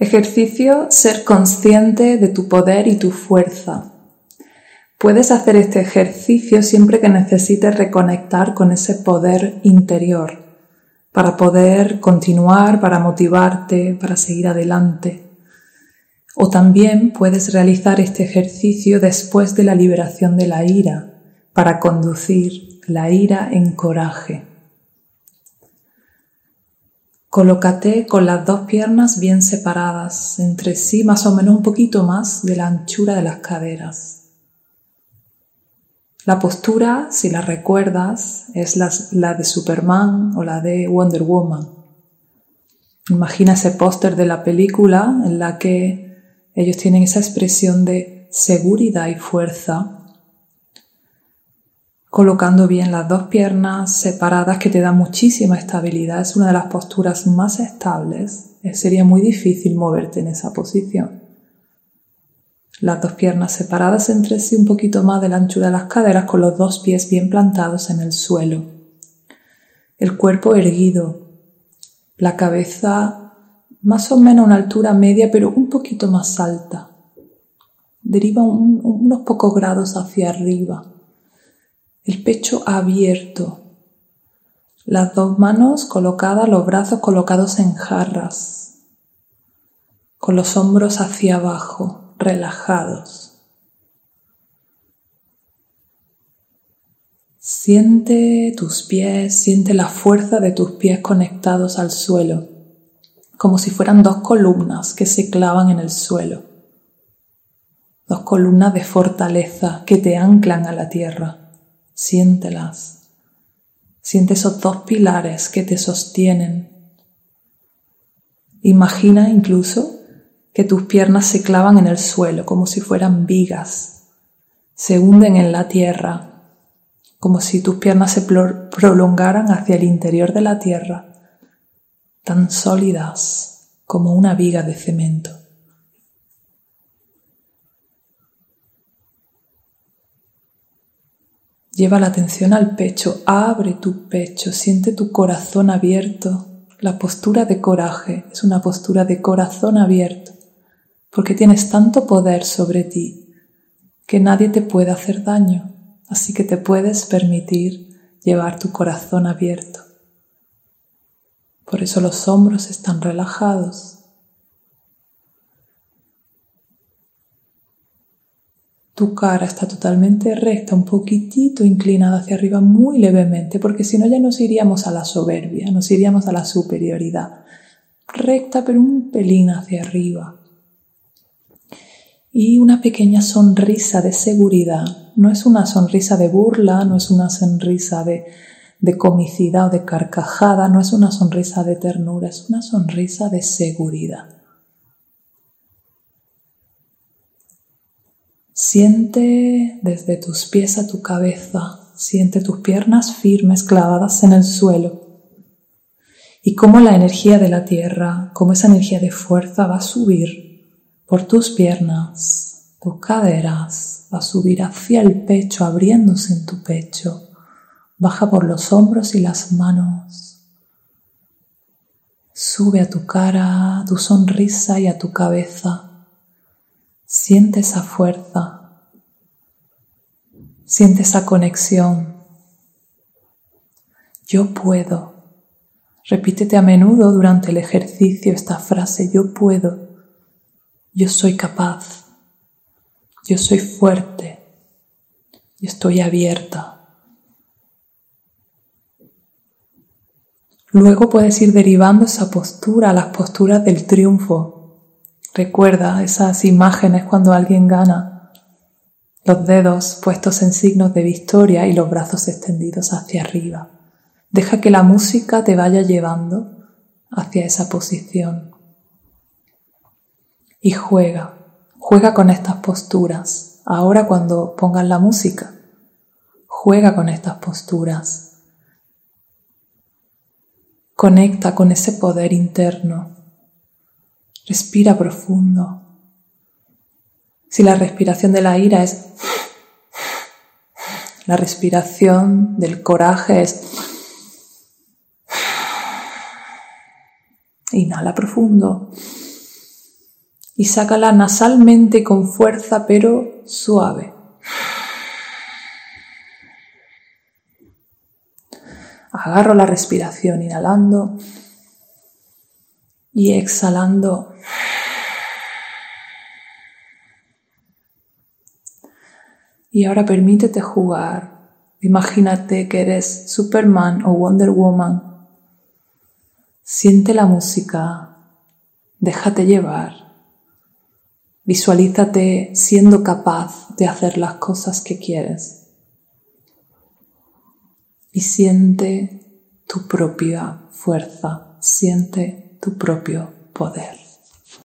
Ejercicio ser consciente de tu poder y tu fuerza. Puedes hacer este ejercicio siempre que necesites reconectar con ese poder interior para poder continuar, para motivarte, para seguir adelante. O también puedes realizar este ejercicio después de la liberación de la ira para conducir la ira en coraje. Colócate con las dos piernas bien separadas entre sí, más o menos un poquito más de la anchura de las caderas. La postura, si la recuerdas, es la, de Superman o la de Wonder Woman. Imagina ese póster de la película en la que ellos tienen esa expresión de seguridad y fuerza colocando bien las dos piernas separadas que te da muchísima estabilidad. Es una de las posturas más estables. Eh, sería muy difícil moverte en esa posición. Las dos piernas separadas entre sí un poquito más de la anchura de las caderas con los dos pies bien plantados en el suelo. El cuerpo erguido. La cabeza más o menos a una altura media pero un poquito más alta. Deriva unos pocos grados hacia arriba el pecho abierto, las dos manos colocadas, los brazos colocados en jarras, con los hombros hacia abajo, relajados. Siente tus pies, siente la fuerza de tus pies conectados al suelo, como si fueran dos columnas que se clavan en el suelo, dos columnas de fortaleza que te anclan a la tierra. Siéntelas. Siente esos dos pilares que te sostienen. Imagina incluso que tus piernas se clavan en el suelo como si fueran vigas. Se hunden en la tierra como si tus piernas se prolongaran hacia el interior de la tierra, tan sólidas como una viga de cemento. Lleva la atención al pecho, abre tu pecho, siente tu corazón abierto. La postura de coraje es una postura de corazón abierto, porque tienes tanto poder sobre ti que nadie te puede hacer daño, así que te puedes permitir llevar tu corazón abierto. Por eso los hombros están relajados, Tu cara está totalmente recta, un poquitito inclinada hacia arriba, muy levemente, porque si no ya nos iríamos a la soberbia, nos iríamos a la superioridad. Recta, pero un pelín hacia arriba. Y una pequeña sonrisa de seguridad. No es una sonrisa de burla, no es una sonrisa de, de comicidad o de carcajada, no es una sonrisa de ternura, es una sonrisa de seguridad. Siente desde tus pies a tu cabeza, siente tus piernas firmes clavadas en el suelo. Y cómo la energía de la tierra, cómo esa energía de fuerza va a subir por tus piernas, tus caderas, va a subir hacia el pecho, abriéndose en tu pecho, baja por los hombros y las manos, sube a tu cara, a tu sonrisa y a tu cabeza Siente esa fuerza, siente esa conexión. Yo puedo. Repítete a menudo durante el ejercicio esta frase, yo puedo, yo soy capaz, yo soy fuerte, yo estoy abierta. Luego puedes ir derivando esa postura a las posturas del triunfo, Recuerda esas imágenes cuando alguien gana, los dedos puestos en signos de victoria y los brazos extendidos hacia arriba. Deja que la música te vaya llevando hacia esa posición. Y juega, juega con estas posturas. Ahora cuando pongas la música, juega con estas posturas. Conecta con ese poder interno Respira profundo. Si la respiración de la ira es... La respiración del coraje es... Inhala profundo. Y sácala nasalmente con fuerza pero suave. Agarro la respiración inhalando y exhalando. Y ahora permítete jugar. Imagínate que eres Superman o Wonder Woman. Siente la música. Déjate llevar. Visualízate siendo capaz de hacer las cosas que quieres. Y siente tu propia fuerza, siente tu propio poder.